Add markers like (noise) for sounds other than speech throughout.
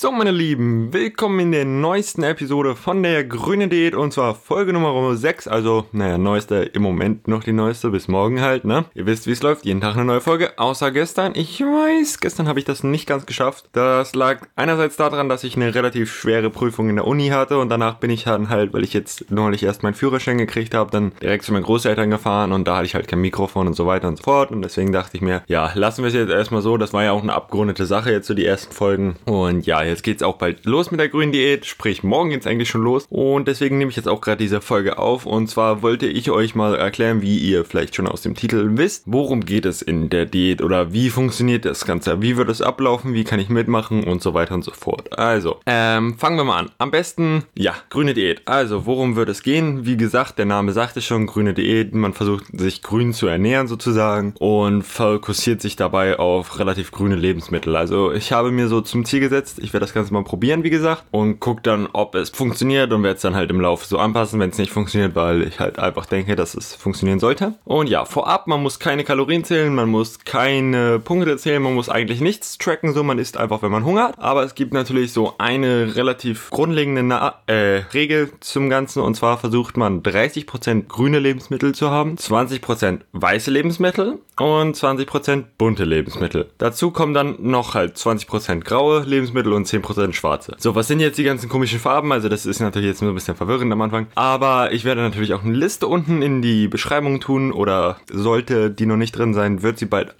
So, meine Lieben, willkommen in der neuesten Episode von der Grüne Diät und zwar Folge Nummer 6, also, naja, neueste, im Moment noch die neueste, bis morgen halt, ne? Ihr wisst, wie es läuft, jeden Tag eine neue Folge, außer gestern. Ich weiß, gestern habe ich das nicht ganz geschafft. Das lag einerseits daran, dass ich eine relativ schwere Prüfung in der Uni hatte und danach bin ich dann halt, weil ich jetzt neulich erst meinen Führerschein gekriegt habe, dann direkt zu meinen Großeltern gefahren und da hatte ich halt kein Mikrofon und so weiter und so fort und deswegen dachte ich mir, ja, lassen wir es jetzt erstmal so, das war ja auch eine abgerundete Sache jetzt so die ersten Folgen und ja, jetzt geht's auch bald los mit der grünen Diät, sprich morgen geht's eigentlich schon los und deswegen nehme ich jetzt auch gerade diese Folge auf und zwar wollte ich euch mal erklären, wie ihr vielleicht schon aus dem Titel wisst, worum geht es in der Diät oder wie funktioniert das Ganze, wie wird es ablaufen, wie kann ich mitmachen und so weiter und so fort. Also, ähm, fangen wir mal an. Am besten, ja, grüne Diät. Also, worum wird es gehen? Wie gesagt, der Name sagt es schon, grüne Diät. Man versucht sich grün zu ernähren sozusagen und fokussiert sich dabei auf relativ grüne Lebensmittel. Also, ich habe mir so zum Ziel gesetzt, ich werde das Ganze mal probieren, wie gesagt, und gucke dann, ob es funktioniert und werde es dann halt im Laufe so anpassen, wenn es nicht funktioniert, weil ich halt einfach denke, dass es funktionieren sollte. Und ja, vorab, man muss keine Kalorien zählen, man muss keine Punkte zählen, man muss eigentlich nichts tracken, so man isst einfach, wenn man Hunger hat. Aber es gibt natürlich so eine relativ grundlegende Na äh, Regel zum Ganzen und zwar versucht man 30% grüne Lebensmittel zu haben, 20% weiße Lebensmittel und 20% bunte Lebensmittel. Dazu kommen dann noch halt 20% graue Lebensmittel und 10% schwarze. So, was sind jetzt die ganzen komischen Farben? Also das ist natürlich jetzt nur ein bisschen verwirrend am Anfang. Aber ich werde natürlich auch eine Liste unten in die Beschreibung tun oder sollte die noch nicht drin sein, wird sie bald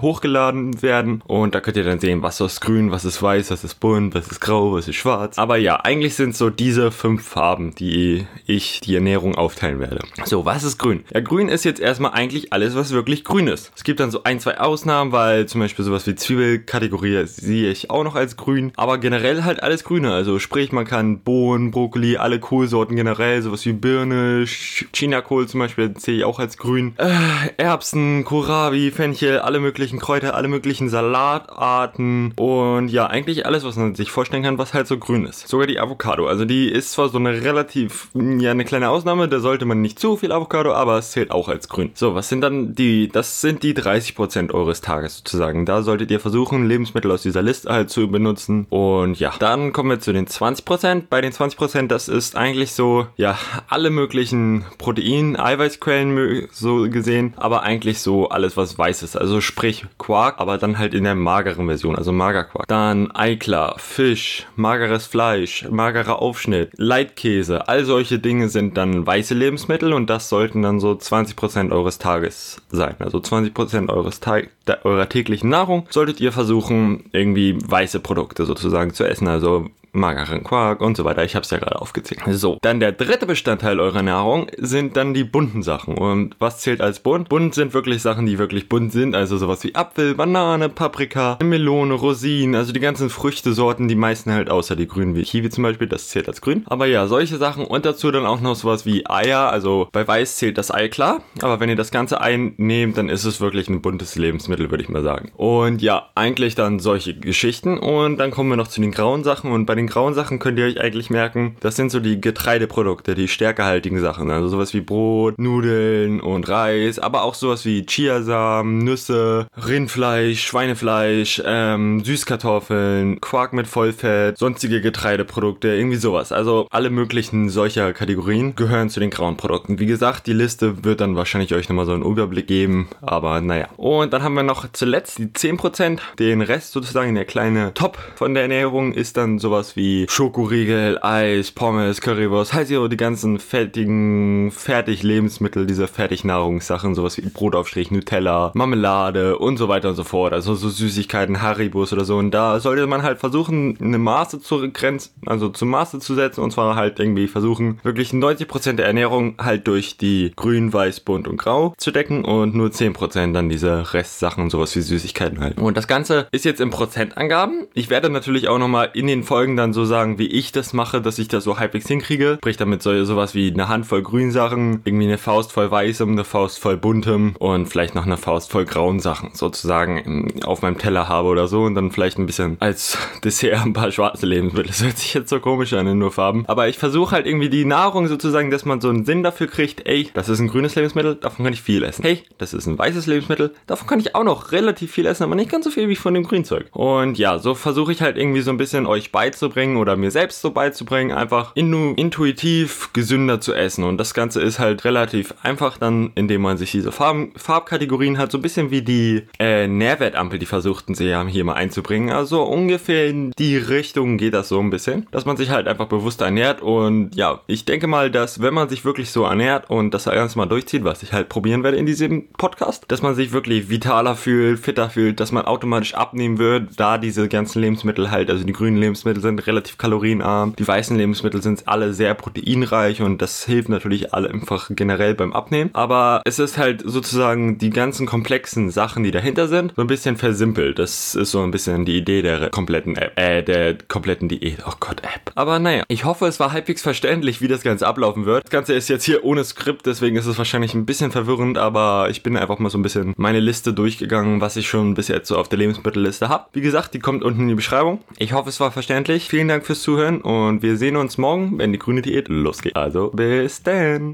hochgeladen werden. Und da könnt ihr dann sehen, was ist grün, was ist weiß, was ist bunt, was ist grau, was ist schwarz. Aber ja, eigentlich sind so diese fünf Farben, die ich die Ernährung aufteilen werde. So, was ist grün? Ja, grün ist jetzt erstmal eigentlich alles, was wirklich grün ist. Es gibt dann so ein, zwei Ausnahmen, weil zum Beispiel sowas wie Zwiebelkategorie sehe ich auch noch als grün. Aber generell halt alles grüne. Also sprich, man kann Bohnen, Brokkoli, alle Kohlsorten generell, sowas wie Birne, Chinakohl zum Beispiel sehe ich auch als grün. Äh, Erbsen, Kohlrabi, Fenchel, alle möglichen Kräuter, alle möglichen Salatarten und ja, eigentlich alles, was man sich vorstellen kann, was halt so grün ist. Sogar die Avocado. Also die ist zwar so eine relativ, ja, eine kleine Ausnahme, da sollte man nicht zu viel Avocado, aber es zählt auch als grün. So, was sind dann die, das sind die 30% eures Tages sozusagen. Da solltet ihr versuchen, Lebensmittel aus dieser Liste halt zu benutzen. Und ja, dann kommen wir zu den 20%. Bei den 20%, das ist eigentlich so, ja, alle möglichen Protein, Eiweißquellen so gesehen, aber eigentlich so alles, was weiß ist. Also sprich Quark, aber dann halt in der mageren Version, also Magerquark. Dann Eiklar, Fisch, mageres Fleisch, magerer Aufschnitt, Leitkäse, all solche Dinge sind dann weiße Lebensmittel und das sollten dann so 20% eures Tages sein. Also 20% eures Tag eurer täglichen Nahrung solltet ihr versuchen, irgendwie weiße Produkte sozusagen zu essen. Also mageren Quark und so weiter. Ich habe es ja gerade aufgezählt. So, dann der dritte Bestandteil eurer Nahrung sind dann die bunten Sachen. Und was zählt als bunt? Bunt sind wirklich Sachen, die wirklich bunt sind. Also sowas wie Apfel, Banane, Paprika, Melone, Rosinen. Also die ganzen Früchtesorten, die meisten halt außer die grünen wie Kiwi zum Beispiel. Das zählt als grün. Aber ja, solche Sachen. Und dazu dann auch noch sowas wie Eier. Also bei Weiß zählt das Ei klar. Aber wenn ihr das ganze Ei nehmt, dann ist es wirklich ein buntes Lebensmittel, würde ich mal sagen. Und ja, eigentlich dann solche Geschichten. Und dann kommen wir noch zu den grauen Sachen. Und bei den den grauen Sachen könnt ihr euch eigentlich merken, das sind so die Getreideprodukte, die stärkehaltigen Sachen. Also sowas wie Brot, Nudeln und Reis, aber auch sowas wie Chiasamen, Nüsse, Rindfleisch, Schweinefleisch, ähm, Süßkartoffeln, Quark mit Vollfett, sonstige Getreideprodukte, irgendwie sowas. Also alle möglichen solcher Kategorien gehören zu den grauen Produkten. Wie gesagt, die Liste wird dann wahrscheinlich euch nochmal so einen Überblick geben, aber naja. Und dann haben wir noch zuletzt die 10%, den Rest sozusagen, der kleine Top von der Ernährung ist dann sowas wie Schokoriegel, Eis, Pommes, Currywurst, halt so die ganzen fertigen Fertig-Lebensmittel, diese Fertignahrungssachen, sowas wie Brotaufstrich, Nutella, Marmelade und so weiter und so fort. Also so Süßigkeiten, Haribos oder so. Und da sollte man halt versuchen, eine Maße zu grenzen, also zum Maße zu setzen und zwar halt irgendwie versuchen, wirklich 90% der Ernährung halt durch die grün, weiß, bunt und grau zu decken und nur 10% dann diese Restsachen, sowas wie Süßigkeiten halt. Und das Ganze ist jetzt in Prozentangaben. Ich werde natürlich auch nochmal in den Folgen dann so sagen, wie ich das mache, dass ich das so halbwegs hinkriege. Sprich damit so, sowas wie eine Handvoll Grünsachen, irgendwie eine Faust voll weißem, eine Faust voll buntem und vielleicht noch eine Faust voll grauen Sachen sozusagen auf meinem Teller habe oder so und dann vielleicht ein bisschen als (laughs) Dessert ein paar schwarze Lebensmittel. Das hört sich jetzt so komisch an nur Farben. Aber ich versuche halt irgendwie die Nahrung sozusagen, dass man so einen Sinn dafür kriegt, ey, das ist ein grünes Lebensmittel, davon kann ich viel essen. Hey, das ist ein weißes Lebensmittel, davon kann ich auch noch relativ viel essen, aber nicht ganz so viel wie von dem Grünzeug. Und ja, so versuche ich halt irgendwie so ein bisschen euch beizubringen oder mir selbst so beizubringen, einfach intuitiv gesünder zu essen. Und das Ganze ist halt relativ einfach dann, indem man sich diese Farben, Farbkategorien hat, so ein bisschen wie die äh, Nährwertampel, die versuchten sie ja hier mal einzubringen. Also ungefähr in die Richtung geht das so ein bisschen, dass man sich halt einfach bewusst ernährt. Und ja, ich denke mal, dass wenn man sich wirklich so ernährt und das Ganze mal durchzieht, was ich halt probieren werde in diesem Podcast, dass man sich wirklich vitaler fühlt, fitter fühlt, dass man automatisch abnehmen wird, da diese ganzen Lebensmittel halt, also die grünen Lebensmittel sind relativ kalorienarm, die weißen Lebensmittel sind alle sehr proteinreich und das hilft natürlich alle einfach generell beim Abnehmen. Aber es ist halt sozusagen die ganzen komplexen Sachen, die dahinter sind, so ein bisschen versimpelt. Das ist so ein bisschen die Idee der kompletten App, äh, der kompletten Diät. Oh Gott, App. Aber naja, ich hoffe, es war halbwegs verständlich, wie das Ganze ablaufen wird. Das Ganze ist jetzt hier ohne Skript, deswegen ist es wahrscheinlich ein bisschen verwirrend, aber ich bin einfach mal so ein bisschen meine Liste durchgegangen, was ich schon bis jetzt so auf der Lebensmittelliste habe. Wie gesagt, die kommt unten in die Beschreibung. Ich hoffe, es war verständlich. Vielen Dank fürs Zuhören und wir sehen uns morgen, wenn die grüne Diät losgeht. Also bis dann.